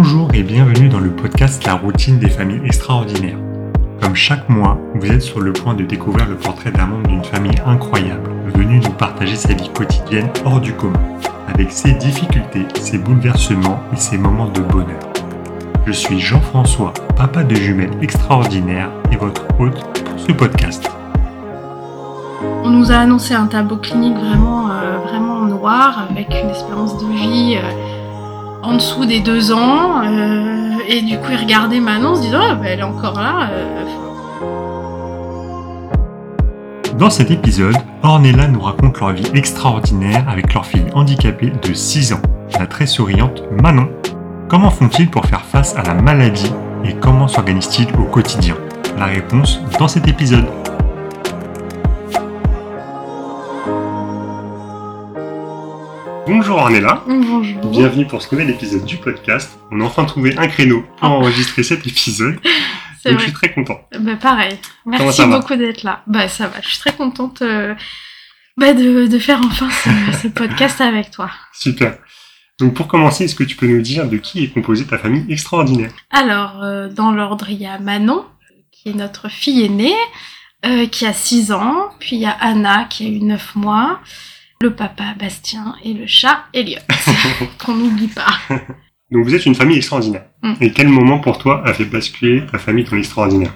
Bonjour et bienvenue dans le podcast La routine des familles extraordinaires. Comme chaque mois, vous êtes sur le point de découvrir le portrait d'un membre d'une famille incroyable, venu nous partager sa vie quotidienne hors du commun, avec ses difficultés, ses bouleversements et ses moments de bonheur. Je suis Jean-François, papa de jumelles extraordinaires et votre hôte pour ce podcast. On nous a annoncé un tableau clinique vraiment, euh, vraiment noir, avec une espérance de vie euh, en dessous des deux ans. euh, et du coup, il regardait Manon se disant, Ah, bah, elle est encore là. euh, Dans cet épisode, Ornella nous raconte leur vie extraordinaire avec leur fille handicapée de 6 ans, la très souriante Manon. Comment font-ils pour faire face à la maladie et comment s'organisent-ils au quotidien? La réponse dans cet épisode. Bonjour Ornella, Bonjour. bienvenue pour ce nouvel épisode du podcast. On a enfin trouvé un créneau pour enregistrer cet épisode, donc je suis très content. Bah, pareil. Merci beaucoup d'être là. Bah, ça va. Je suis très contente euh, bah, de, de faire enfin ce, ce podcast avec toi. Super. Donc pour commencer, est-ce que tu peux nous dire de qui est composée ta famille extraordinaire? Alors, euh, dans l'ordre, il y a Manon, qui est notre fille aînée, euh, qui a 6 ans. Puis il y a Anna, qui a eu 9 mois. Le papa, Bastien, et le chat, Elliot, qu'on n'oublie pas. Donc vous êtes une famille extraordinaire. Mm. Et quel moment pour toi a fait basculer ta famille dans l'extraordinaire?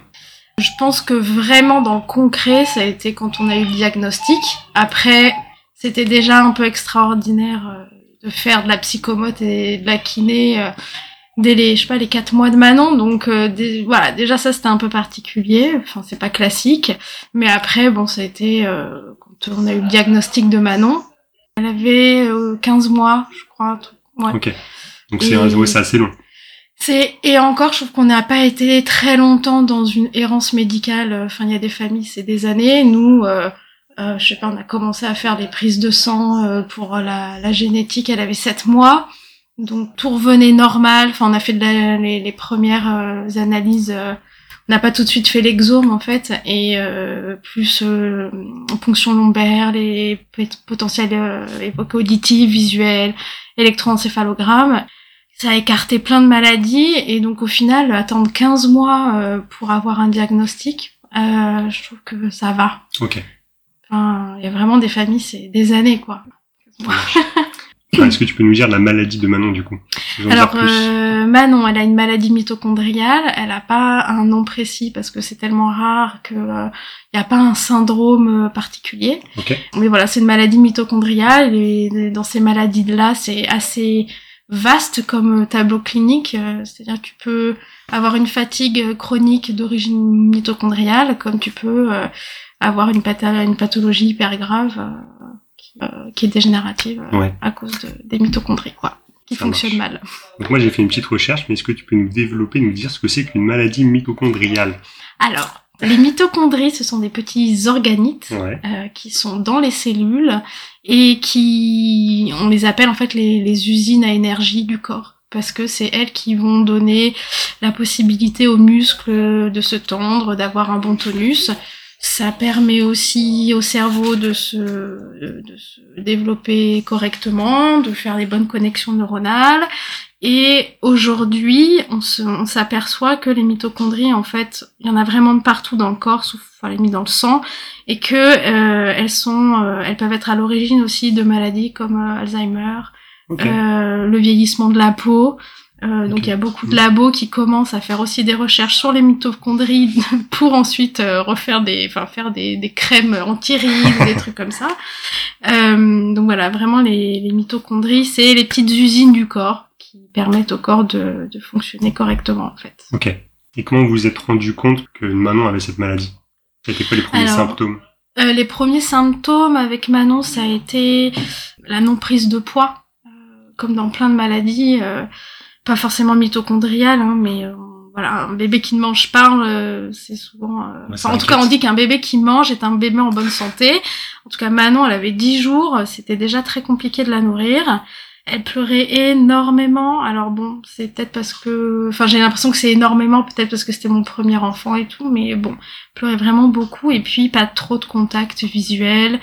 Je pense que vraiment dans le concret, ça a été quand on a eu le diagnostic. Après, c'était déjà un peu extraordinaire euh, de faire de la psychomote et de la kiné euh, dès les, je sais pas, les quatre mois de Manon. Donc euh, dé- voilà, déjà ça c'était un peu particulier. Enfin, c'est pas classique. Mais après, bon, ça a été euh, quand on a eu le diagnostic de Manon. Elle avait euh, 15 mois, je crois. truc- Ouais. Ok. Donc c'est ouais, assez long. C'est et encore, je trouve qu'on n'a pas été très longtemps dans une errance médicale. Enfin, il y a des familles, c'est des années. Nous, euh, euh, je sais pas, on a commencé à faire des prises de sang euh, pour la, la génétique. Elle avait sept mois, donc tout revenait normal. Enfin, on a fait de la- les, les premières euh, analyses. euh, on n'a pas tout de suite fait l'exome en fait, et euh, plus euh, ponction lombaire, les pot- potentiels euh, évoqués auditifs, visuels, électroencéphalogramme ça a écarté plein de maladies et donc au final attendre 15 mois euh, pour avoir un diagnostic euh, je trouve que ça va Ok. enfin il y a vraiment des familles c'est des années quoi Est-ce que tu peux nous dire la maladie de Manon du coup? Alors euh, Manon elle a une maladie mitochondriale elle a pas un nom précis parce que c'est tellement rare que euh, il y a pas un syndrome euh, particulier. Mais voilà, c'est une maladie mitochondriale et dans ces maladies-là, c'est assez vaste comme tableau clinique. euh, C'est-à-dire que tu peux avoir une fatigue chronique d'origine mitochondriale, comme tu peux euh, avoir une, pathologie hyper grave euh, qui, euh, qui est dégénérative euh, Ouais. à cause de- des mitochondries, quoi, qui Ça fonctionnent marche. mal. Donc moi j'ai fait une petite recherche, mais est-ce que tu peux nous développer, nous dire ce que c'est qu'une maladie mitochondriale? Alors, les mitochondries, ce sont des petits organites Ouais. euh, qui sont dans les cellules et qui, on les appelle en fait les, les usines à énergie du corps parce que c'est elles qui vont donner la possibilité aux muscles de se tendre, d'avoir un bon tonus. Ça permet aussi au cerveau de se, de se développer correctement, de faire les bonnes connexions neuronales. Et aujourd'hui, on se- on s'aperçoit que les mitochondries, en fait, il y en a vraiment de partout dans le corps, sauf à la limite dans le sang, et que euh, elles sont, euh, elles peuvent être à l'origine aussi de maladies comme euh, Alzheimer, Ok. euh, le vieillissement de la peau. Euh, Donc il y a beaucoup de labos qui commencent à faire aussi des recherches sur les mitochondries pour ensuite euh, refaire des, enfin faire des, des crèmes anti-rides, des trucs comme ça. Euh, donc voilà, vraiment les, les mitochondries, c'est les petites usines du corps qui permettent au corps de, de fonctionner correctement en fait. Ok. Et comment vous vous êtes rendu compte que Manon avait cette maladie? C'était quoi les premiers Alors, symptômes? Euh, les premiers symptômes avec Manon, ça a été la non prise de poids, euh, comme dans plein de maladies, euh, pas forcément mitochondriales, hein, mais euh, voilà, un bébé qui ne mange pas, euh, c'est souvent. euh, enfin, en tout cas, on dit qu'un bébé qui mange est un bébé en bonne santé. En tout cas, Manon, elle avait 10 jours, c'était déjà très compliqué de la nourrir. Elle pleurait énormément. Alors bon, c'est peut-être parce que, enfin, j'ai l'impression que c'est énormément, peut-être parce que c'était mon premier enfant et tout, mais bon, elle pleurait vraiment beaucoup. Et puis pas trop de contact visuel,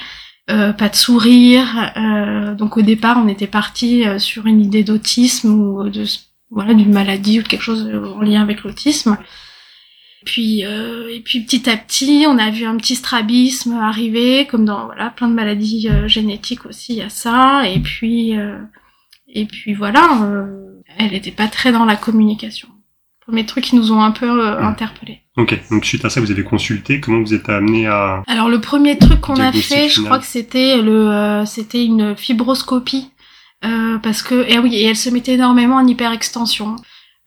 euh, pas de sourire. euh, donc au départ, on était parti euh, sur une idée d'autisme ou de voilà d'une maladie ou quelque chose en lien avec l'autisme. Puis euh, et puis petit à petit, on a vu un petit strabisme arriver, comme dans voilà plein de maladies euh, génétiques aussi, il y a ça. Et puis euh, et puis voilà, elle n'était pas très dans la communication. Premier trucs qui nous ont un peu interpellés. Ok, donc suite à ça, vous avez consulté. Comment vous êtes amené à Alors le premier truc qu'on a fait, je crois que c'était le c'était une fibroscopie parce que et oui, et elle se mettait énormément en hyperextension.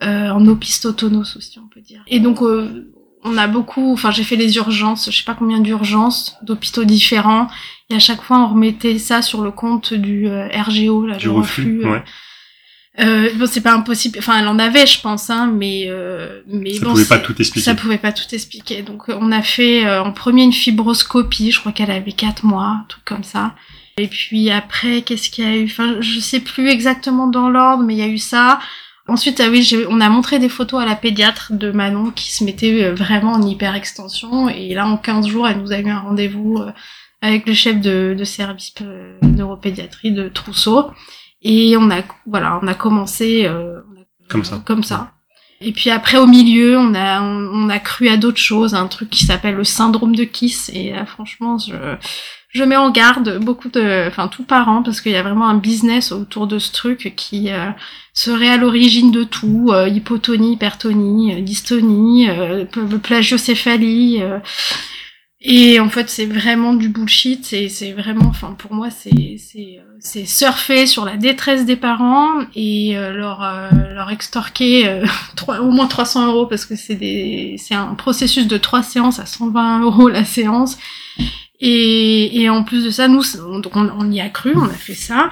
Euh, en opistotonos aussi, on peut dire. Et donc, euh, on a beaucoup, enfin, j'ai fait les urgences, je sais pas combien d'urgences, d'hôpitaux différents, et à chaque fois, on remettait ça sur le compte du euh, RGO, là, du reflux. Ouais. Euh, bon, c'est pas impossible. Enfin, elle en avait, je pense, hein, mais mais ça bon, pouvait pas tout expliquer. Ça pouvait pas tout expliquer. Donc, on a fait en premier une fibroscopie. Je crois qu'elle avait quatre mois, truc comme ça. Et puis après, qu'est-ce qu'il y a eu? Enfin, je sais plus exactement dans l'ordre, mais il y a eu ça. Ensuite, ah oui, on a montré des photos à la pédiatre de Manon qui se mettait euh, vraiment en hyper extension. Et là, en 15 jours, elle nous a eu un rendez-vous euh, avec le chef de, de service euh, neuropédiatrie de Trousseau. Et on a, voilà, on a commencé comme ça. Comme ça. Et puis après, au milieu, on a, on, a cru à d'autres choses, un truc qui s'appelle le syndrome de Kiss. Et là, franchement, je, je mets en garde beaucoup de, enfin tout parents parce qu'il y a vraiment un business autour de ce truc qui euh, serait à l'origine de tout, euh, hypotonie, hypertonie, euh, dystonie, plagiocéphalie. et en fait, c'est vraiment du bullshit et c'est vraiment, enfin pour moi, c'est c'est c'est surfer sur la détresse des parents et leur leur extorquer au moins 300 euros parce que c'est des c'est un processus de trois séances à 120 euros la séance et, et en plus de ça, nous, on, on, y a cru, on a fait ça.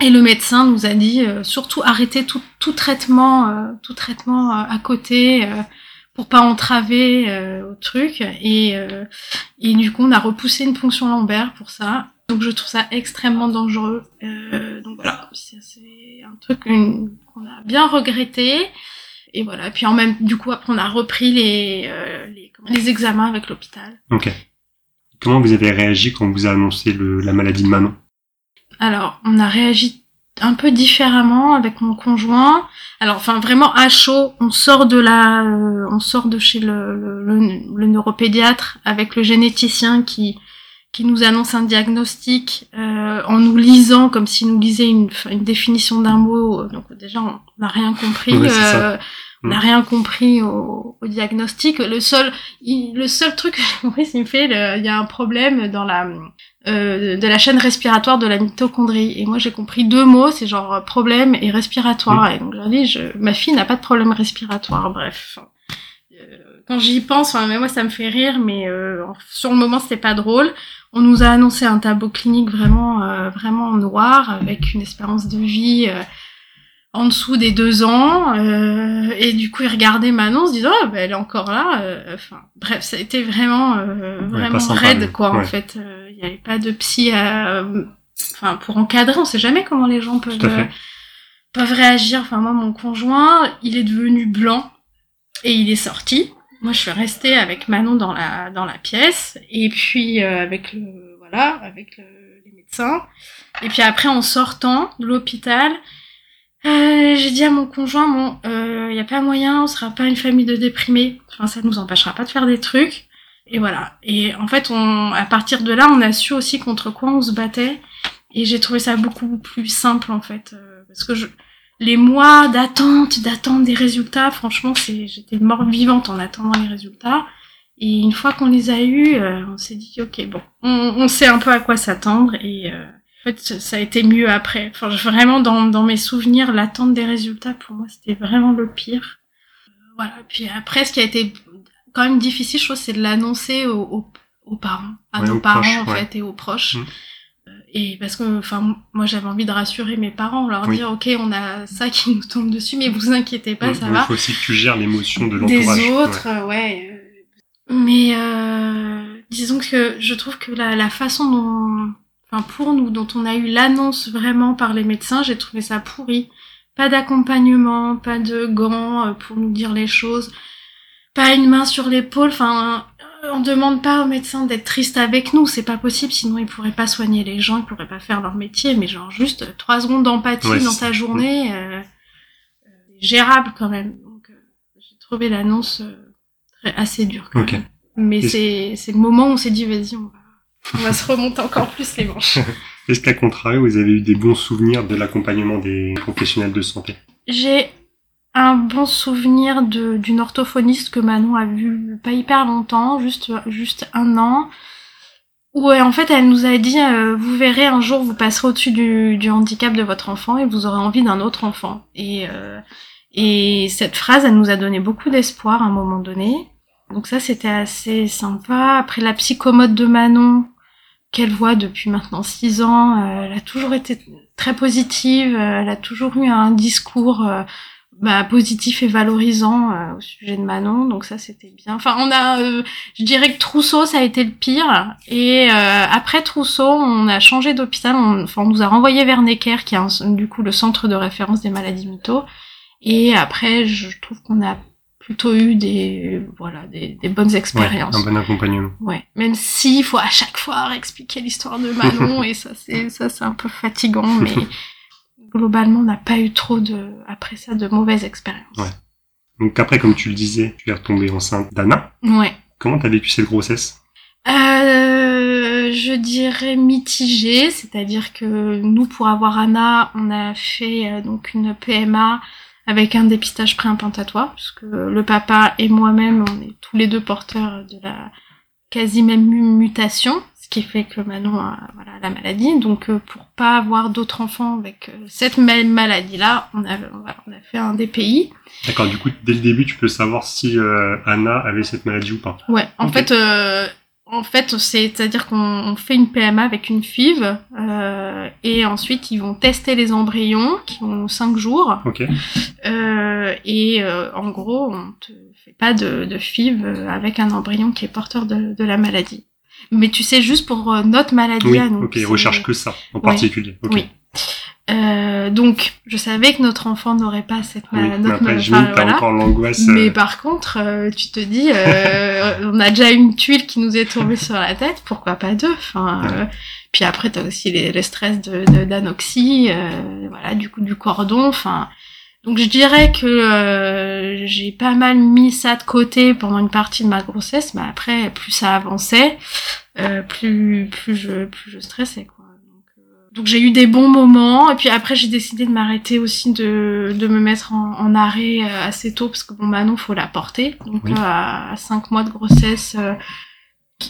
Et le médecin nous a dit euh, surtout arrêter tout, tout traitement, euh, tout traitement euh, à côté pour pas entraver au truc. Et, et du coup, on a repoussé une ponction lombaire pour ça. Donc je trouve ça extrêmement dangereux. donc voilà, c'est un truc qu'on a bien regretté. Et voilà. Puis en même, du coup, après, on a repris les les, les examens avec l'hôpital. Ok. Comment vous avez réagi quand on vous a annoncé le, la maladie de Manon Alors, on a réagi un peu différemment avec mon conjoint. Alors, enfin, vraiment à chaud, on sort de la, euh, on sort de chez le, le, le, neuropédiatre avec le généticien qui qui nous annonce un diagnostic euh, en nous lisant comme s'il nous lisait une, une définition d'un mot. Donc déjà, on n'a rien compris. euh, n'a mm. rien compris au, au, diagnostic. Le seul, le seul truc que j'ai compris, c'est qu'il fait, il y a un problème dans la euh, de la chaîne respiratoire de la mitochondrie. Et moi, j'ai compris deux mots, c'est genre problème et respiratoire. Mm. Et donc, j'ai dit, je, ma fille n'a pas de problème respiratoire. Bref. Euh, quand j'y pense, enfin, mais moi, ça me fait rire, mais euh, sur le moment, c'était pas drôle. On nous a annoncé un tableau clinique vraiment, euh, vraiment noir, avec une espérance de vie en dessous des deux ans euh, et du coup il regardait Manon se disant oh, bah, elle est encore là euh, enfin bref ça a été vraiment euh, vraiment raide quoi en fait. Euh, il n'y avait pas de psy à enfin pour encadrer on sait jamais comment les gens peuvent peuvent réagir. Enfin moi mon conjoint il est devenu blanc et il est sorti. Moi je suis restée avec Manon dans la dans la pièce et puis avec le voilà avec les médecins. Et puis après en sortant de l'hôpital euh, j'ai dit à mon conjoint, bon, il euh, n'y a pas moyen, on sera pas une famille de déprimés. Enfin, ça nous empêchera pas de faire des trucs. Et voilà. Et en fait, on, à partir de là, on a su aussi contre quoi on se battait. Et j'ai trouvé ça beaucoup plus simple, en fait. Euh, parce que je, les mois d'attente, d'attente des résultats, franchement, c'est, j'étais morte vivante en attendant les résultats. Et une fois qu'on les a eus, euh, on s'est dit, ok, bon, on, on, sait un peu à quoi s'attendre. Et, en fait, ça a été mieux après. Enfin, vraiment, dans, dans mes souvenirs, l'attente des résultats, pour moi, c'était vraiment le pire. Euh, voilà. Puis après, ce qui a été quand même difficile, je trouve, c'est de l'annoncer aux, aux, parents, à nos parents, en fait, et aux proches. Mmh. Euh, et parce que, enfin, moi, j'avais envie de rassurer mes parents, leur dire, OK, on a ça qui nous tombe dessus, mais vous inquiétez pas, mmh, ça va. Il faut aussi que tu gères l'émotion de l'entourage. Des autres, ouais. Mais euh, disons que je trouve que la, la façon dont enfin pour nous, dont on a eu l'annonce vraiment par les médecins, j'ai trouvé ça pourri. Pas d'accompagnement, pas de gants euh, pour nous dire les choses, pas une main sur l'épaule. Enfin, euh, on demande pas aux médecins d'être tristes avec nous, c'est pas possible, sinon ils pourraient pas soigner les gens, ils pourraient pas faire leur métier. Mais genre juste trois secondes d'empathie dans ta journée. Euh, gérable quand même. Donc, euh, j'ai trouvé l'annonce euh, assez dure. Quand même. Mais c'est c'est le moment où on s'est dit vas-y, on va, on va se remonter encore plus les manches. Est-ce qu'à contrario, vous avez eu des bons souvenirs de l'accompagnement des professionnels de santé? J'ai un bon souvenir d'une orthophoniste que Manon a vu pas hyper longtemps, juste juste un an. Où en fait elle nous a dit euh, vous verrez un jour vous passerez au-dessus du, du handicap de votre enfant et vous aurez envie d'un autre enfant. Et euh, et cette phrase elle nous a donné beaucoup d'espoir à un moment donné. Donc ça c'était assez sympa. Après la psychomote de Manon qu'elle voit depuis maintenant six ans, euh, elle a toujours été très positive. elle a toujours eu un discours bah, positif et valorisant euh, au sujet de Manon, donc ça c'était bien. Enfin, on a, euh, je dirais que Trousseau ça a été le pire, et euh, après Trousseau, on a changé d'hôpital, on, enfin, on nous a renvoyé vers Necker, qui est du coup le centre de référence des maladies mytho, et après je trouve qu'on a plutôt eu des voilà des, des bonnes expériences. un bon accompagnement. Ouais, même s'il faut à chaque fois expliquer l'histoire de Manon et ça c'est ça c'est un peu fatigant, mais globalement, on n'a pas eu trop de, après ça, de mauvaises expériences. Ouais. Donc après, comme tu le disais, tu es retombée enceinte d'Anna. Ouais. Comment t'as vécu cette grossesse? Euh, Je dirais mitigée, c'est-à-dire que nous, pour avoir Anna, on a fait euh, donc une PMA avec un dépistage préimplantatoire, puisque le papa et moi-même, on est tous les deux porteurs de la quasi même mutation qui fait que Manon a voilà, la maladie. Donc euh, pour pas avoir d'autres enfants avec euh, cette même maladie-là, on a, on a fait un DPI. D'accord, du coup, dès le début, tu peux savoir si euh, Anna avait cette maladie ou pas? Ouais, en fait, en fait, c'est-à-dire qu'on fait une PMA avec une FIV et ensuite ils vont tester les embryons qui ont 5 jours. Ok. et en gros, on te fait pas de, de FIV avec un embryon qui est porteur de, de la maladie. Mais tu sais, juste pour euh, notre maladie oui, à nous. Ok, recherche que ça, en particulier. Oui. Euh, donc, je savais que notre enfant n'aurait pas cette maladie. Oui, après, je voilà. encore l'angoisse. Mais euh. par contre, euh, tu te dis, on a déjà une tuile qui nous est tombée sur la tête, pourquoi pas deux Enfin, puis après, t'as aussi les, les stress de d'anoxie, voilà, du coup du cordon. Enfin, donc je dirais que euh, j'ai pas mal mis ça de côté pendant une partie de ma grossesse, mais après plus ça avançait, euh, plus plus je plus je stressais quoi. Donc, euh, j'ai eu des bons moments. Et puis après j'ai décidé de m'arrêter aussi de de me mettre en, en, arrêt assez tôt parce que bon Manon faut la porter. Donc à, à cinq mois de grossesse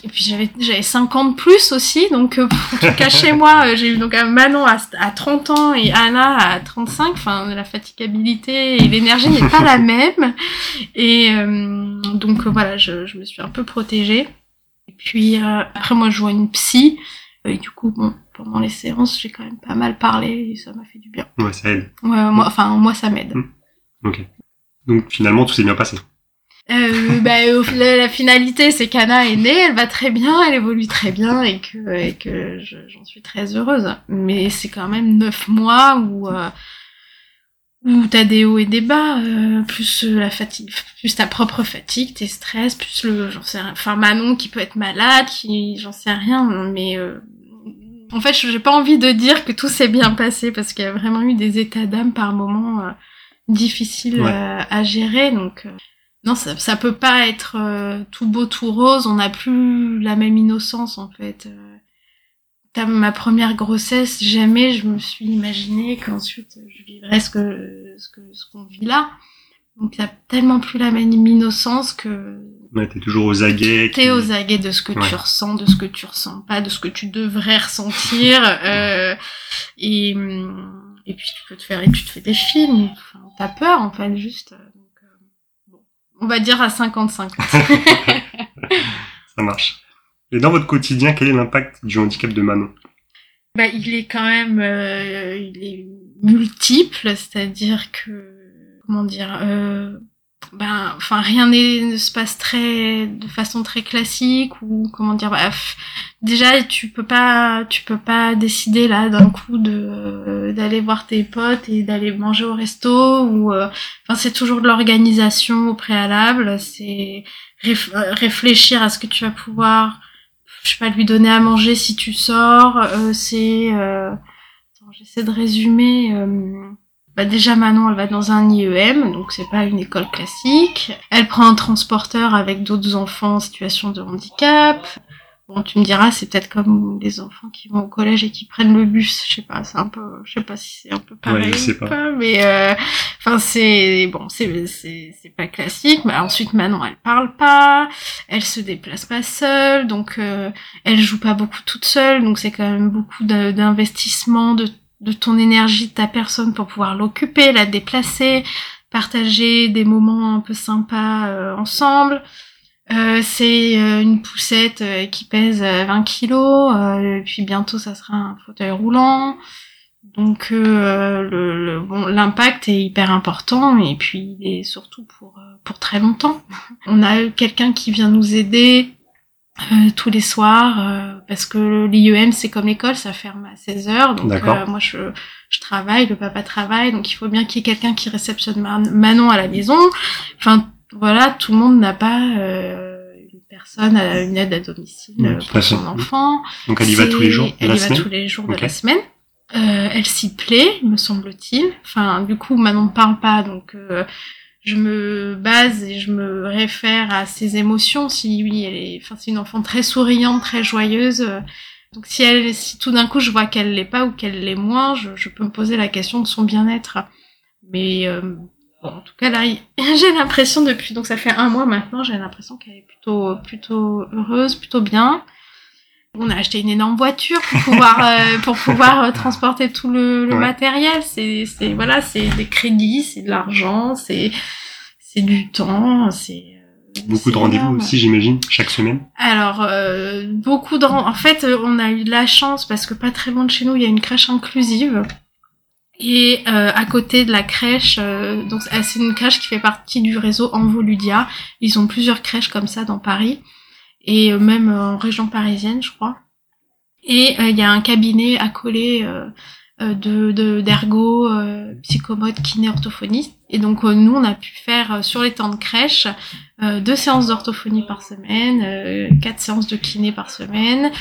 et puis j'avais j'avais 50 plus aussi. Donc euh, pour tout cacher moi euh, j'ai eu donc Manon à, à 30 ans et Anna à 35 enfin la fatigabilité et l'énergie n'est pas la même. Et euh, donc voilà je, je me suis un peu protégée. Et puis après moi je vois une psy et du coup bon pendant les séances j'ai quand même pas mal parlé et ça m'a fait du bien. Ouais ça aide. Ouais moi enfin moi ça m'aide. Mmh. ok. Donc finalement tout s'est bien passé. Euh, bah, la, finalité, c'est qu'Anna est née, elle va très bien, elle évolue très bien et que, et que j'en suis très heureuse. Mais c'est quand même neuf mois où, euh, où t'as des hauts et des bas, euh, plus la fatigue, plus ta propre fatigue, tes stress, plus le, j'en sais rien, enfin Manon qui peut être malade, qui, j'en sais rien, mais euh, en fait, j'ai pas envie de dire que tout s'est bien passé parce qu'il y a vraiment eu des états d'âme par moments euh, difficiles à gérer, donc non, ça, ça peut pas être euh, tout beau, tout rose. On n'a plus la même innocence en fait. Euh, ma première grossesse, jamais je me suis imaginé qu'ensuite je vivrais ce que ce que ce qu'on vit là. Donc il y a tellement plus la même innocence que. Ouais, t'es toujours aux aguets. T'es aux aguets de ce que tu ressens, de ce que tu ressens pas, de ce que tu devrais ressentir. euh, et et puis tu peux te faire et tu te fais des films. Enfin, T'as peur en fait juste. On va dire à 55. Ça marche. Et dans votre quotidien, quel est l'impact du handicap de Manon? Bah, il est quand même, euh, il est multiple, c'est-à-dire que, comment dire, euh, ben, enfin rien ne se passe très de façon très classique ou comment dire bref déjà tu peux pas tu peux pas décider là d'un coup de d'aller voir tes potes et d'aller manger au resto ou euh, enfin c'est toujours de l'organisation au préalable c'est réfléchir à ce que tu vas pouvoir je sais pas lui donner à manger si tu sors euh, c'est euh, j'essaie de résumer Bah déjà Manon, elle va dans un IEM, donc c'est pas une école classique. Elle prend un transporteur avec d'autres enfants en situation de handicap. Bon, tu me diras, c'est peut-être comme les enfants qui vont au collège et qui prennent le bus. Je sais pas, c'est un peu, je sais pas si c'est un peu pareil. Ouais, je sais pas. mais euh, enfin c'est bon, c'est c'est c'est pas classique. Mais ensuite Manon, elle parle pas, elle se déplace pas seule, donc euh, elle joue pas beaucoup toute seule, donc c'est quand même beaucoup d'investissement de de ton énergie, de ta personne pour pouvoir l'occuper, la déplacer, partager des moments un peu sympas euh, ensemble. Euh, c'est euh, une poussette euh, qui pèse euh, 20 kilos, euh, et puis bientôt ça sera un fauteuil roulant. Donc euh, le, le- bon, l'impact est hyper important et puis il est surtout pour pour très longtemps. On a quelqu'un qui vient nous aider euh, tous les soirs euh, parce que l'IEM c'est comme l'école, ça ferme à 16 heures. Donc moi je je travaille, le papa travaille, donc il faut bien qu'il y ait quelqu'un qui réceptionne Man- Manon à la maison. Enfin voilà, tout le monde n'a pas euh, une personne, à une aide à domicile pour son enfant. Donc elle y va tous les jours de Elle la y va tous les jours de la semaine. Euh, elle s'y plaît, me semble-t-il. Enfin, du coup, Manon ne parle pas, donc euh, je me base et je me réfère à ses émotions. Si oui, elle est, enfin, c'est une enfant très souriante, très joyeuse. donc si elle, si tout d'un coup je vois qu'elle l'est pas ou qu'elle l'est moins, je, je peux me poser la question de son bien-être. Mais euh, en tout cas là, j'ai l'impression depuis donc ça fait un mois maintenant, j'ai l'impression qu'elle est plutôt plutôt heureuse, plutôt bien. On a acheté une énorme voiture pour pouvoir euh, pour pouvoir euh, transporter tout le, le Ouais. matériel. C'est c'est voilà, c'est des crédits, c'est de l'argent, c'est c'est du temps, c'est euh, Beaucoup de rendez-vous aussi, j'imagine, chaque semaine. Alors, euh, beaucoup de... En fait, on a eu de la chance parce que pas très loin de chez nous, il y a une crèche inclusive. Et euh, à côté de la crèche, euh, donc euh, c'est une crèche qui fait partie du réseau Envoludia. Ils ont plusieurs crèches comme ça dans Paris et euh, même en région parisienne, je crois. Et il y a un cabinet accolé de de- d'ergo, euh, psychomote, kiné, orthophoniste. Et donc euh, nous, on a pu faire euh, sur les temps de crèche euh, deux séances d'orthophonie par semaine, euh, quatre séances de kiné par semaine,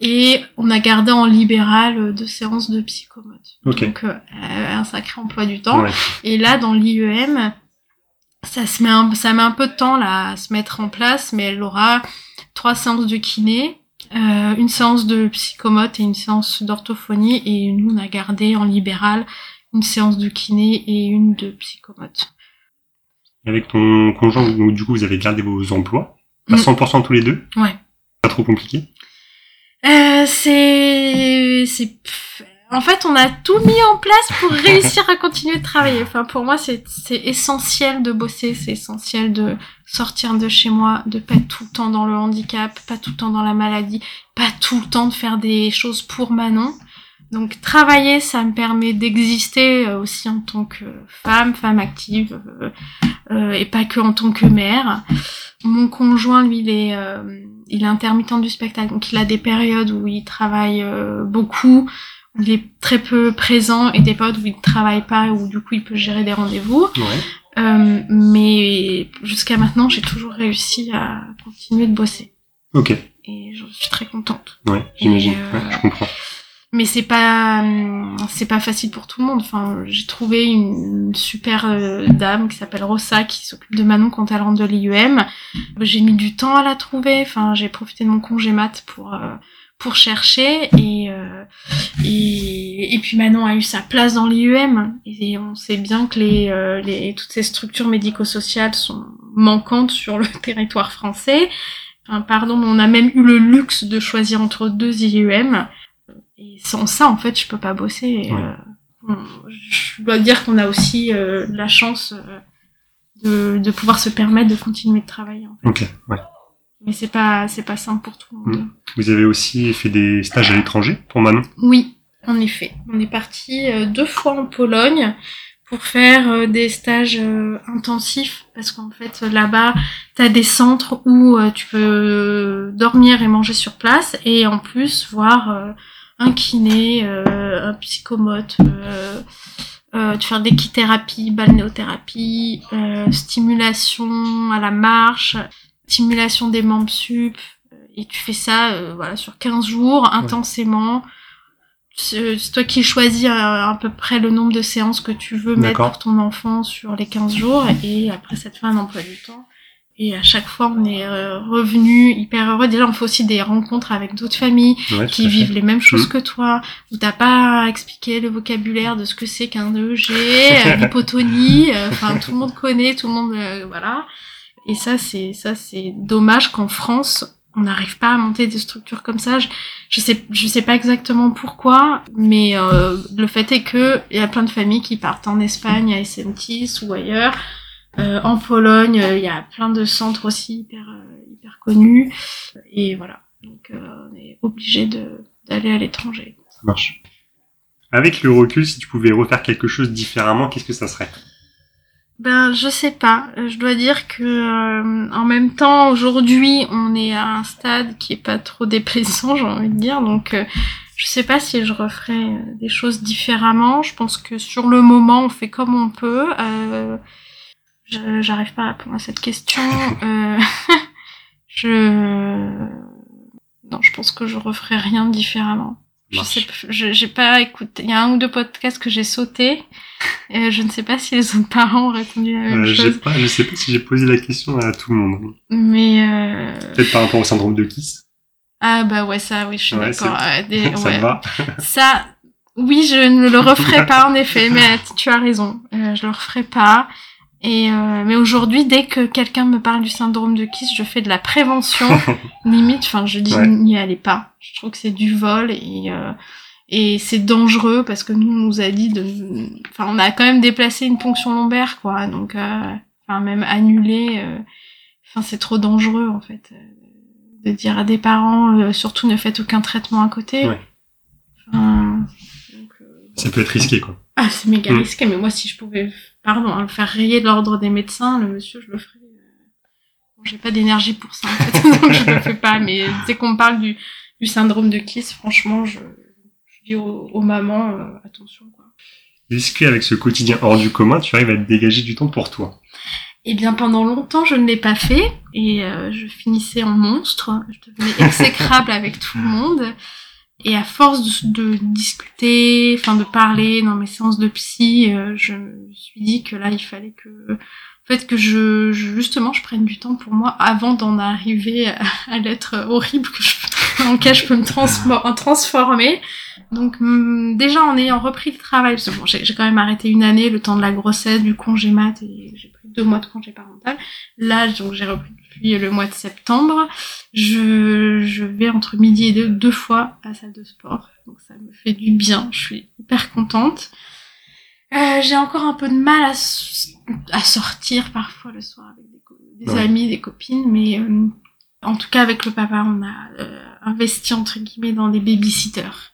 et on a gardé en libéral euh, deux séances de psychomote. Ok. Donc euh, un sacré emploi du temps. Ouais. Et là, dans l'IEM, ça se met un, ça met un peu de temps là à se mettre en place, mais elle aura trois séances de kiné, euh, une séance de psychomote et une séance d'orthophonie. Et nous, on a gardé en libéral une séance de kiné et une de psychomote. Avec ton conjoint, du coup, vous avez gardé vos emplois? À Mm. 100% tous les deux? Ouais. Pas trop compliqué? Euh, c'est, c'est, en fait, on a tout mis en place pour réussir à continuer de travailler. Enfin, pour moi, c'est, essentiel de bosser, c'est essentiel de sortir de chez moi, de pas tout le temps dans le handicap, pas tout le temps dans la maladie, pas tout le temps de faire des choses pour Manon. Donc, travailler, ça me permet d'exister euh, aussi en tant que femme, femme active, euh, euh, et pas que en tant que mère. Mon conjoint, lui, il est, euh, il est intermittent du spectacle, donc il a des périodes où il travaille beaucoup, il est très peu présent, et des périodes où il ne travaille pas, où du coup il peut gérer des rendez-vous. Ouais. Euh, mais jusqu'à maintenant, j'ai toujours réussi à continuer de bosser, Ok. et je suis très contente. Ouais, j'imagine. Euh, Ouais, je comprends. Mais c'est pas hum, c'est pas facile pour tout le monde. Enfin, j'ai trouvé une, super euh, dame qui s'appelle Rossa qui s'occupe de Manon quand elle rentre de l'IUM. J'ai mis du temps à la trouver. Enfin, j'ai profité de mon congé mat pour euh, pour chercher et, euh, et et puis Manon a eu sa place dans l'IUM et on sait bien que les euh, les toutes ces structures médico-sociales sont manquantes sur le territoire français. Enfin, pardon, mais on a même eu le luxe de choisir entre deux IUM. Et sans ça, en fait, je peux pas bosser. Et, Ouais. euh, je dois dire qu'on a aussi euh, la chance euh, de, de pouvoir se permettre de continuer de travailler. en fait. Ok. Ouais. Mais c'est pas c'est pas simple pour tout le monde. Vous avez aussi fait des stages à l'étranger pour Manon? Oui, en effet. On est parti euh, deux fois en Pologne pour faire euh, des stages euh, intensifs parce qu'en fait là-bas t'as des centres où tu peux dormir et manger sur place et en plus voir un kiné, un psychomote, euh, tu faire de l'équithérapie, balnéothérapie, euh, stimulation à la marche, stimulation des membres sup, et tu fais ça euh, voilà sur 15 jours intensément. c'est toi qui choisis à, à, peu près le nombre de séances que tu veux mettre pour ton enfant sur les 15 jours et après ça te fait un emploi du temps. Et à chaque fois, on est euh, revenu hyper heureux. Déjà, on fait aussi des rencontres avec d'autres familles qui vivent les mêmes choses mmh. que toi, où t'as pas à expliquer le vocabulaire de ce que c'est qu'un EG, euh, l'hypotonie. Euh, enfin, tout le monde connaît, tout le monde, voilà. Et ça, c'est ça, c'est dommage qu'en France, on n'arrive pas à monter des structures comme ça. Je, je, sais, je sais pas exactement pourquoi, mais le fait est que il y a plein de familles qui partent en Espagne à SMTIS ou ailleurs euh, en Pologne, euh, il y a plein de centres aussi hyper euh, hyper connus. Et voilà, donc on est obligé d'aller à l'étranger. Ça marche. Avec le recul, si tu pouvais refaire quelque chose différemment, qu'est-ce que ça serait? Ben, je sais pas. Je dois dire que en même temps, aujourd'hui, on est à un stade qui est pas trop déplaisant, j'ai envie de dire. Donc, je sais pas si je referais des choses différemment. Je pense que sur le moment, on fait comme on peut. Euh, J'arrive pas à répondre à cette question. Euh, je non, je pense que je referai rien différemment. Je sais, j'ai pas écouté. Il y a un ou deux podcasts que j'ai sauté. Et je ne sais pas si les autres parents ont répondu à la même euh, chose. Pas, je sais pas si j'ai posé la question à tout le monde. Mais euh... peut-être par rapport au syndrome de Kiss. Ah bah ouais, ça, oui, je suis d'accord. Euh, ça va. ça, oui, je ne le referai pas en effet, mais tu as raison. Euh, je le referai pas. Et euh, mais aujourd'hui, dès que quelqu'un me parle du syndrome de Kiss, je fais de la prévention, limite. Enfin, je dis n'y allez pas. Je trouve que c'est du vol et euh, et c'est dangereux parce que nous on nous a dit de. Enfin, on a quand même déplacé une ponction lombaire, quoi. Donc, euh, enfin même annulé. Enfin, c'est trop dangereux en fait de dire à des parents surtout ne faites aucun traitement à côté. Ouais. Enfin, ça peut être risqué, quoi. Ah, c'est méga mm. risqué, mais moi, si je pouvais, pardon, hein, faire rayer l'ordre des médecins, le monsieur, je le ferais. Bon, j'ai pas d'énergie pour ça, en fait, donc je le fais pas, mais dès qu'on me parle du, du syndrome de Kiss, franchement, je, je dis aux, mamans, euh, attention, quoi. Est-ce qu'avec ce quotidien hors du commun, tu arrives à te dégager du temps pour toi eh bien, pendant longtemps, je ne l'ai pas fait et euh, je finissais en monstre. Je devenais exécrable avec tout le monde. Et à force de, discuter, enfin de parler dans mes séances de psy, euh, je me suis dit que là, il fallait que, en fait, que je, justement, je prenne du temps pour moi avant d'en arriver à, l'être horrible que je, je peux me transformer. Donc mm, déjà en ayant repris le travail, parce que bon, j'ai quand même arrêté une année, le temps de la grossesse, du congé mat, et j'ai pris deux mois de congé parental. Là, donc j'ai repris depuis le mois de septembre. Je, je vais entre midi et deux, deux fois à la salle de sport. Donc ça me fait du bien. Je suis hyper contente. Euh, j'ai encore un peu de mal à, à, sortir parfois le soir avec des, des amis, des copines, mais euh, en tout cas avec le papa, on a euh, investi entre guillemets dans des babysitters.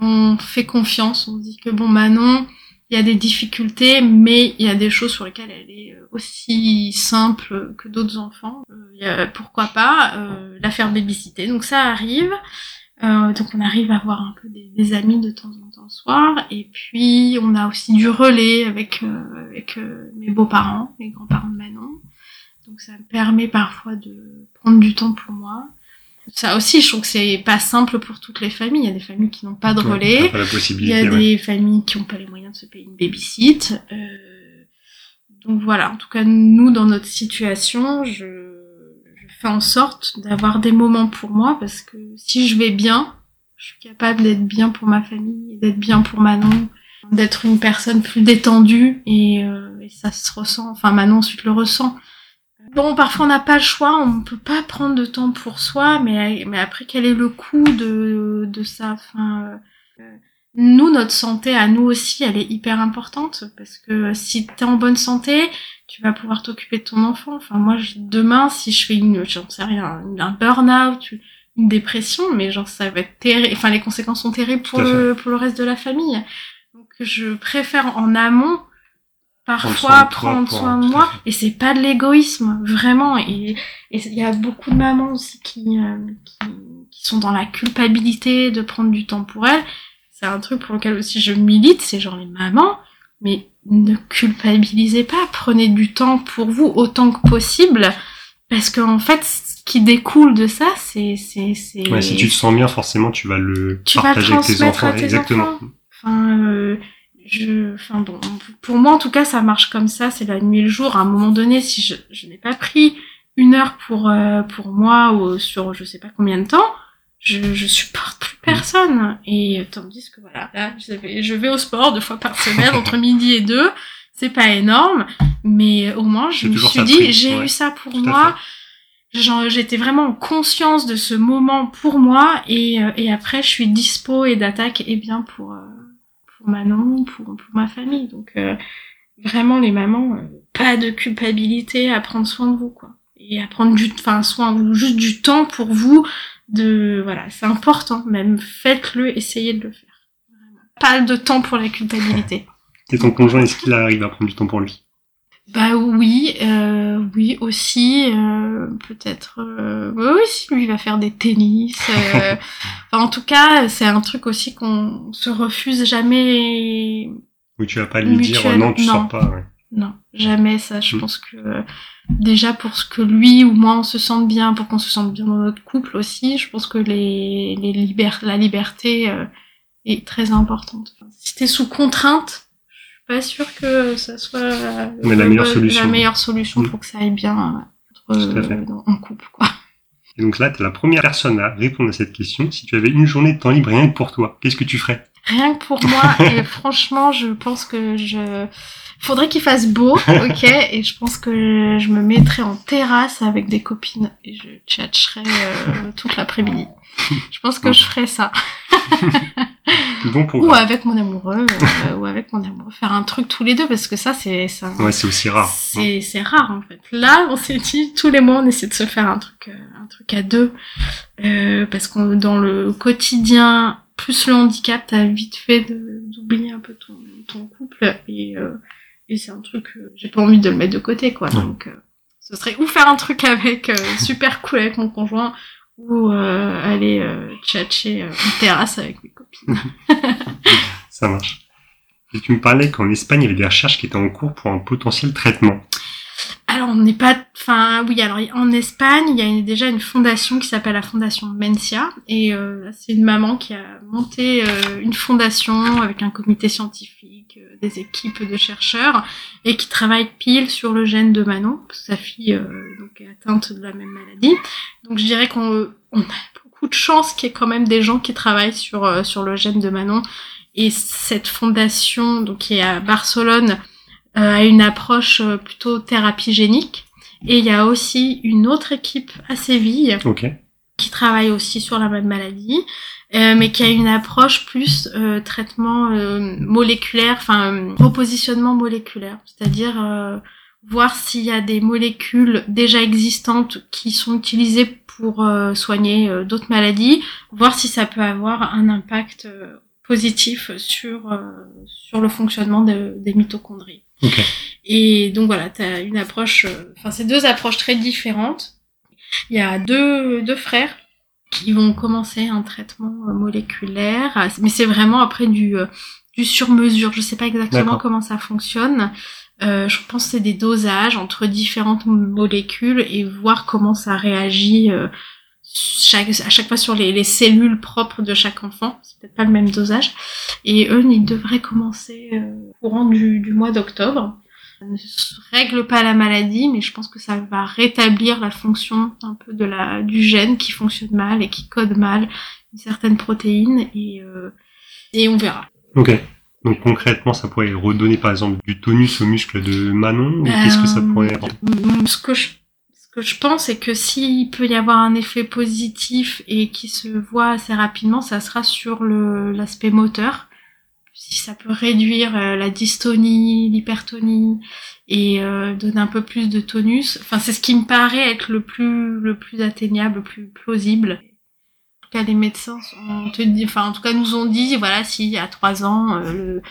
On fait confiance, on dit que bon Manon, il y a des difficultés, mais il y a des choses sur lesquelles elle est euh, aussi simple que d'autres enfants. Euh, pourquoi pas euh, la faire. Donc ça arrive. Euh, donc on arrive à avoir un peu des, amis de temps en temps soir. Et puis on a aussi du relais avec avec mes beaux-parents, mes grands-parents de Manon. Donc ça me permet parfois de prendre du temps pour moi. Ça aussi, je trouve que c'est pas simple pour toutes les familles. Il y a des familles qui n'ont pas de relais. Il y a des familles qui n'ont pas les moyens de se payer une babysit. Euh, donc voilà. En tout cas, nous, dans notre situation, je, je fais en sorte d'avoir des moments pour moi parce que si je vais bien, je suis capable d'être bien pour ma famille, d'être bien pour Manon, d'être une personne plus détendue et, euh, et ça se ressent. Enfin, Manon ensuite le ressent. Bon, parfois on n'a pas le choix, on peut pas prendre de temps pour soi, mais mais après quel est le coût de de ça? Enfin, euh, nous notre santé à nous aussi, elle est hyper importante parce que si tu es en bonne santé, tu vas pouvoir t'occuper de ton enfant. Enfin moi demain si je fais une j'en sais rien, un burn-out, une dépression, mais genre ça va être terrible. Enfin les conséquences sont terribles pour le pour le reste de la famille. Donc je préfère en amont parfois prendre soin de, moi et c'est pas de l'égoïsme vraiment et il y a beaucoup de mamans aussi qui, euh, qui, qui sont dans la culpabilité de prendre du temps pour elles c'est un truc pour lequel aussi je milite c'est genre les mamans mais ne culpabilisez pas prenez du temps pour vous autant que possible Parce qu'en fait, ce qui découle de ça, c'est c'est c'est. Ouais, si tu te sens bien, forcément, tu vas le tu vas partager avec tes enfants. à tes Exactement. enfants. Enfin, euh, je, enfin bon, pour moi en tout cas, ça marche comme ça. C'est la nuit et le jour. À un moment donné, si je, je n'ai pas pris une heure pour euh, pour moi ou sur je sais pas combien de temps, je je supporte plus personne. Et tandis que voilà, là, je vais, au sport deux fois par semaine entre midi et deux. C'est pas énorme, mais au moins je me suis dit j'ai ouais. eu ça pour Tout moi. J'étais vraiment en conscience de ce moment pour moi et, euh, et après je suis dispo et d'attaque et bien pour euh, pour Manon, pour pour ma famille. Donc euh, vraiment les mamans, euh, pas de culpabilité à prendre soin de vous quoi et à prendre du enfin soin vous, juste du temps pour vous de voilà c'est important même faites-le essayez de le faire. Pas de temps pour la culpabilité. Et ton conjoint, est-ce qu'il arrive à prendre du temps pour lui? Bah oui, euh, oui aussi, euh, peut-être. Euh, oui, oui, si lui va faire des tennis. euh, enfin, en tout cas, c'est un truc aussi qu'on se refuse jamais. Ou tu vas pas lui dire non, tu non. sors pas. ouais. Non, jamais ça. Je Mm. pense que déjà pour ce que lui ou moi on se sente bien, pour qu'on se sente bien dans notre couple aussi, je pense que les, les liber- la liberté euh, est très importante. Si t'es sous contrainte, pas sûre que ça soit Mais la le- meilleure solution. La meilleure solution Mm. pour que ça aille bien entre, euh, en couple, quoi. Et donc là, tu es la première personne à répondre à cette question. Si tu avais une journée de temps libre rien que pour toi, qu'est-ce que tu ferais? Rien que pour moi, et franchement, je pense que je faudrait qu'il fasse beau, ok, et je pense que je me mettrais en terrasse avec des copines et je tchatcherais euh, toute l'après-midi. Je pense que je ferais ça. Bon pour Ou avec mon amoureux, euh, ou avec mon amoureux, faire un truc tous les deux parce que ça c'est ça. Ouais, c'est aussi rare. C'est c'est rare en fait. Là, on s'est dit tous les mois on essaie de se faire un truc euh, un truc à deux euh, parce qu'on dans le quotidien plus le handicap, t'as vite fait de- d'oublier un peu ton ton couple et euh, et c'est un truc que j'ai pas envie de le mettre de côté quoi. Ouais. Donc euh, ce serait ou faire un truc avec euh, super cool avec mon conjoint ou euh, aller euh, tchatcher euh, en terrasse avec mes copines. Ça marche. Et tu me parlais qu'en Espagne, il y avait des recherches qui étaient en cours pour un potentiel traitement. On n'est pas, enfin, oui, alors, en Espagne, il y a déjà une fondation qui s'appelle la Fondation Mencia, et euh, c'est une maman qui a monté euh, une fondation avec un comité scientifique, euh, des équipes de chercheurs, et qui travaille pile sur le gène de Manon, sa fille euh, donc, est atteinte de la même maladie. Donc, je dirais qu'on on a beaucoup de chance qu'il y ait quand même des gens qui travaillent sur, euh, sur le gène de Manon, et cette fondation, donc, qui est à Barcelone, a une approche euh, plutôt thérapie génique. Et il y a aussi une autre équipe à Séville Ok. qui travaille aussi sur la même maladie, euh, mais qui a une approche plus euh, traitement euh, moléculaire, enfin euh, repositionnement moléculaire, c'est-à-dire euh, voir s'il y a des molécules déjà existantes qui sont utilisées pour euh, soigner euh, d'autres maladies, voir si ça peut avoir un impact euh, positif sur euh, sur le fonctionnement de- des mitochondries. Ok. Et donc voilà, tu as une approche, euh, enfin c'est deux approches très différentes. Il y a deux, deux frères qui vont commencer un traitement euh, moléculaire, mais c'est vraiment après du, euh, du sur-mesure. Je sais pas exactement comment ça fonctionne. Euh, je pense que c'est des dosages entre différentes molécules et voir comment ça réagit euh, chaque, à chaque fois sur les, les cellules propres de chaque enfant. C'est peut-être pas le même dosage. Et eux, ils devraient commencer euh, courant du, du mois d'octobre. Ça ne se règle pas la maladie, mais je pense que ça va rétablir la fonction un peu de la du gène qui fonctionne mal et qui code mal une certaine protéine et euh, et on verra. Ok. Donc concrètement, ça pourrait redonner par exemple du tonus au muscle de Manon ou qu'est-ce que ça Euh, pourrait Ce que je ce que je pense, c'est que s'il peut y avoir un effet positif et qui se voit assez rapidement, ça sera sur l'aspect moteur. Si ça peut réduire euh, la dystonie, l'hypertonie et euh, donner un peu plus de tonus. Enfin, c'est ce qui me paraît être le plus le plus atteignable, le plus plausible. En tout cas, les médecins ont te dit, enfin, en tout cas, nous ont dit, voilà, si à trois ans, euh, le,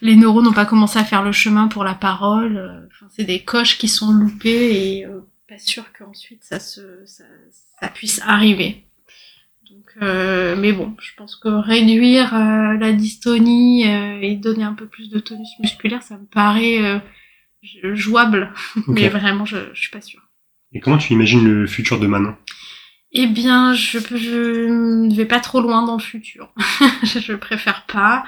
les neurones n'ont pas commencé à faire le chemin pour la parole, euh, enfin, c'est des coches qui sont loupées et euh, pas sûr qu'ensuite ça se ça, ça puisse arriver. Donc, euh, mais bon, je pense que réduire euh, la dystonie euh, et donner un peu plus de tonus musculaire, ça me paraît euh, jouable, mais vraiment, je, je suis pas sûre. Et comment tu imagines le futur de Manon? Eh bien, je, je ne vais pas trop loin dans le futur. je préfère pas.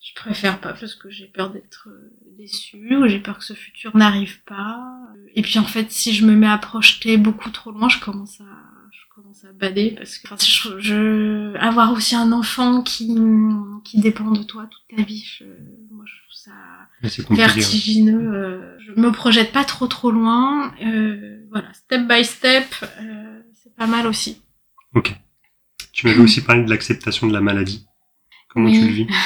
Je préfère pas parce que j'ai peur d'être déçue ou j'ai peur que ce futur n'arrive pas. Et puis en fait, si je me mets à projeter beaucoup trop loin, je commence à je commence à bader parce que je, je, avoir aussi un enfant qui qui dépend de toi toute ta vie, je, moi je trouve ça vertigineux. Euh, je me projette pas trop trop loin. Euh, voilà, step by step, euh, c'est pas mal aussi. Ok. Tu m'avais aussi parlé de l'acceptation de la maladie. Comment tu le vis?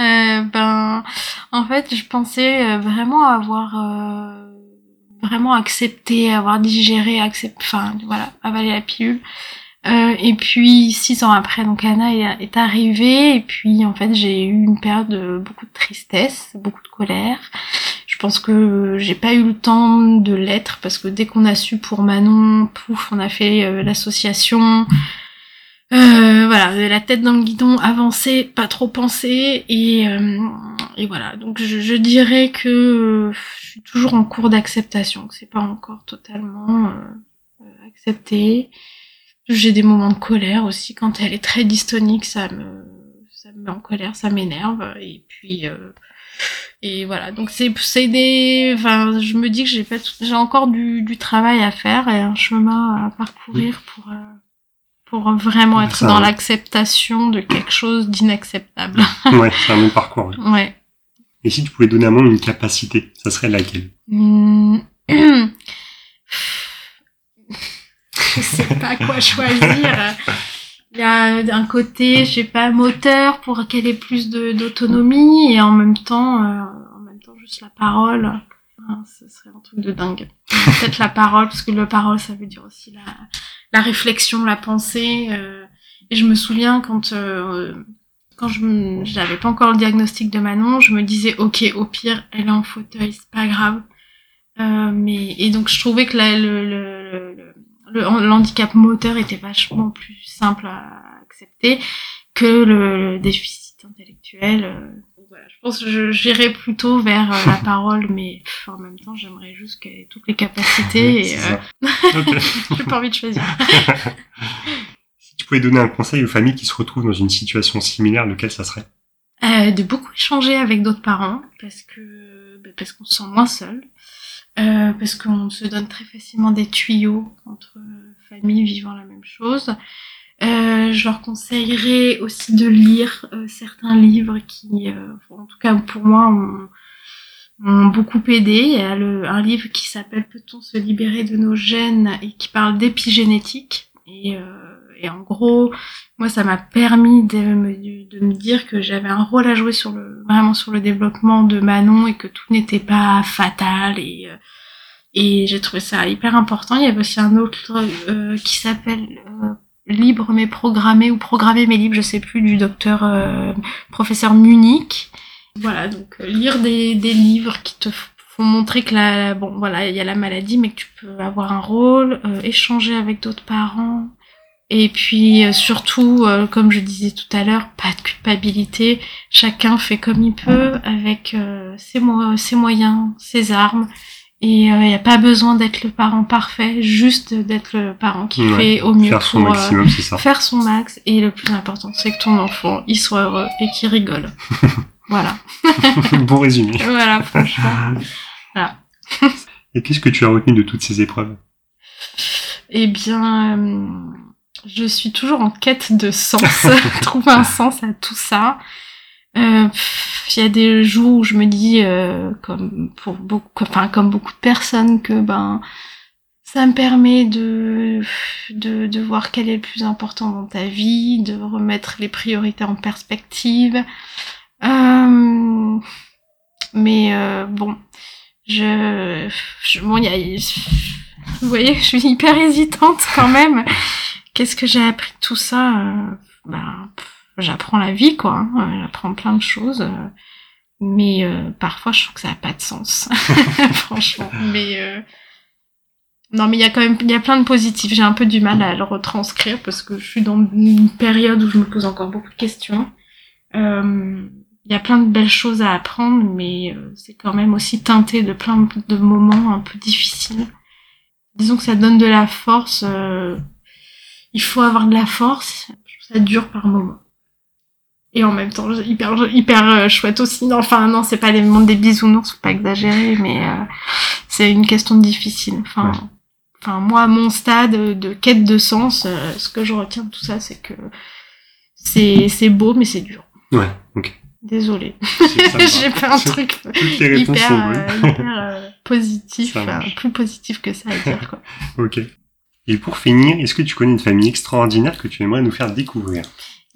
Euh, Ben, en fait, je pensais euh, vraiment avoir euh, vraiment accepté, avoir digéré, accepté, enfin voilà, avaler la pilule. Euh, et puis six ans après, donc Anna est, arrivée et puis en fait j'ai eu une période de beaucoup de tristesse, beaucoup de colère. Je pense que j'ai pas eu le temps de l'être parce que dès qu'on a su pour Manon, pouf, on a fait euh, l'association. Euh, voilà, la tête dans le guidon, avancer, pas trop penser, et, et voilà. Donc je, dirais que suis toujours en cours d'acceptation, que c'est pas encore totalement euh, accepté. J'ai des moments de colère aussi quand elle est très dystonique, ça me ça me met en colère, ça m'énerve, et puis euh, et voilà. Donc c'est c'est des, enfin, je me dis que j'ai pas, j'ai encore du, du travail à faire et un chemin à parcourir pour pour vraiment être dans l'acceptation de quelque chose d'inacceptable. ouais, c'est un long parcours. Ouais. Et si tu pouvais donner à monde une capacité, ça serait laquelle? Mmh. Je sais pas quoi choisir. Il y a d'un côté, je sais pas, moteur pour qu'elle ait plus d'autonomie et en même temps, euh, en même temps juste la parole. Ah, ce serait un truc de dingue. Peut-être la parole, parce que le parole, ça veut dire aussi la, la réflexion, la pensée. Euh, et je me souviens quand euh, quand je n'avais pas encore le diagnostic de Manon, je me disais ok, au pire, elle est en fauteuil, c'est pas grave. Euh, mais et donc je trouvais que là, le, le, le, le, handicap moteur était vachement plus simple à accepter que le, déficit intellectuel. Euh, voilà, je pense que j'irais plutôt vers euh, la parole, mais en même temps, j'aimerais juste qu'elle ait toutes les capacités. et, euh... J'ai pas envie de choisir. tu pouvais donner un conseil aux familles qui se retrouvent dans une situation similaire, lequel ça serait? Euh, De beaucoup échanger avec d'autres parents, parce que bah, parce qu'on se sent moins seul, euh, parce qu'on se donne très facilement des tuyaux entre familles vivant la même chose. Euh, je leur conseillerais aussi de lire certains livres qui, en tout cas pour moi, m'ont beaucoup aidé. Il y a un livre qui s'appelle Peut-on se libérer de nos gènes? et qui parle d'épigénétique. Et, et, en gros, moi, ça m'a permis de me, de me dire que j'avais un rôle à jouer sur le, vraiment sur le développement de Manon et que tout n'était pas fatal et et j'ai trouvé ça hyper important. Il y avait aussi un autre qui s'appelle libre mais programmé ou programmer mes livres, je sais plus, du docteur euh, professeur Munich. Voilà, donc euh, lire des, des livres qui te font montrer que la, bon voilà, il y a la maladie, mais que tu peux avoir un rôle, euh, échanger avec d'autres parents. Et puis surtout, comme je disais tout à l'heure, pas de culpabilité. Chacun fait comme il peut avec mo ses moyens, ses armes. Et il euh, n'y a pas besoin d'être le parent parfait, juste d'être le parent qui fait au mieux faire son pour maximum, c'est ça. faire son max. Et le plus important, c'est que ton enfant, il soit heureux et qu'il rigole. voilà. bon résumé. Voilà, franchement. Voilà. et qu'est-ce que tu as retenu de toutes ces épreuves? Eh bien, euh, je suis toujours en quête de sens, trouver un sens à tout ça. Euh, il y a des jours où je me dis, euh, comme pour beaucoup, enfin comme beaucoup de personnes, que ben ça me permet de, de, de voir quel est le plus important dans ta vie, de remettre les priorités en perspective. Euh, mais euh, bon, je, je bon, y a, vous voyez, je suis hyper hésitante quand même. Qu'est-ce que j'ai appris de tout ça? Euh, Ben, j'apprends la vie, quoi. Hein. J'apprends plein de choses. Euh, mais euh, parfois, je trouve que ça n'a pas de sens. Franchement. Mais euh, non, mais il y a quand même il y a plein de positifs. J'ai un peu du mal à le retranscrire parce que je suis dans une période où je me pose encore beaucoup de questions. Il y a plein de belles choses à apprendre, mais c'est quand même aussi teinté de plein de moments un peu difficiles. disons que ça donne de la force. euh, il faut avoir de la force. Ça dur par moment. Et en même temps, hyper, hyper euh, chouette aussi. Non, Enfin, non, c'est pas les mondes des bisounours, faut pas exagérer, mais euh, c'est une question difficile. Enfin, Ouais. enfin, moi, à mon stade de quête de sens, euh, ce que je retiens de tout ça, c'est que c'est, c'est beau, mais c'est dur. Ouais, ok. Désolée. J'ai fait un truc hyper, euh, hyper euh, positif, enfin, plus positif que ça à dire, quoi. ok. Et pour finir, est-ce que tu connais une famille extraordinaire que tu aimerais nous faire découvrir?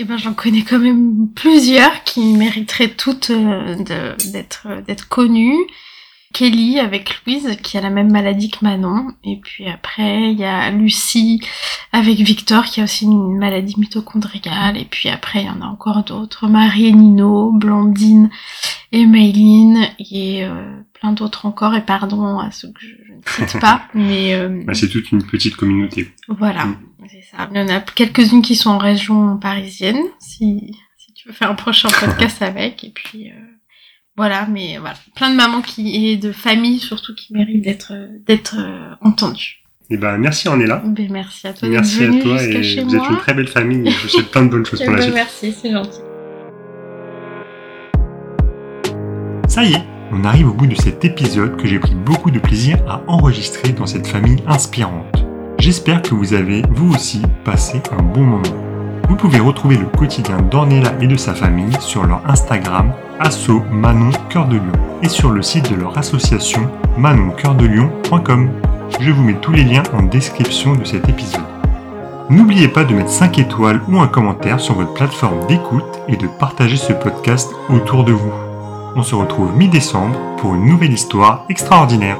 Eh ben, j'en connais quand même plusieurs qui mériteraient toutes euh, euh, d'être connues. Kelly avec Louise qui a la même maladie que Manon. Et puis après il y a Lucie avec Victor qui a aussi une maladie mitochondriale. Et puis après il y en a encore d'autres. Marie et Nino, Blandine et Mayline et euh, plein d'autres encore et pardon à ceux que je, je ne cite pas mais euh, bah, C'est toute une petite communauté. voilà, Mm. c'est ça. Il y en a quelques-unes qui sont en région parisienne, si, si tu veux faire un prochain podcast avec. Et puis, euh, voilà, mais voilà. Plein de mamans qui, et de familles surtout qui méritent d'être, d'être euh, entendues. Et ben merci Ornella. Ben, merci à toi Merci à toi et chez vous êtes une très belle famille. et Je vous souhaite plein de bonnes choses Eh pour la ben, suite. merci, c'est gentil. Ça y est, on arrive au bout de cet épisode que j'ai pris beaucoup de plaisir à enregistrer dans cette famille inspirante. J'espère que vous avez, vous aussi, passé un bon moment. Vous pouvez retrouver le quotidien d'Ornella et de sa famille sur leur Instagram asso Manon Cœur de Lion et sur le site de leur association manoncoeurdelion.com. Je vous mets tous les liens en description de cet épisode. N'oubliez pas de mettre 5 étoiles ou un commentaire sur votre plateforme d'écoute et de partager ce podcast autour de vous. On se retrouve mi-décembre pour une nouvelle histoire extraordinaire.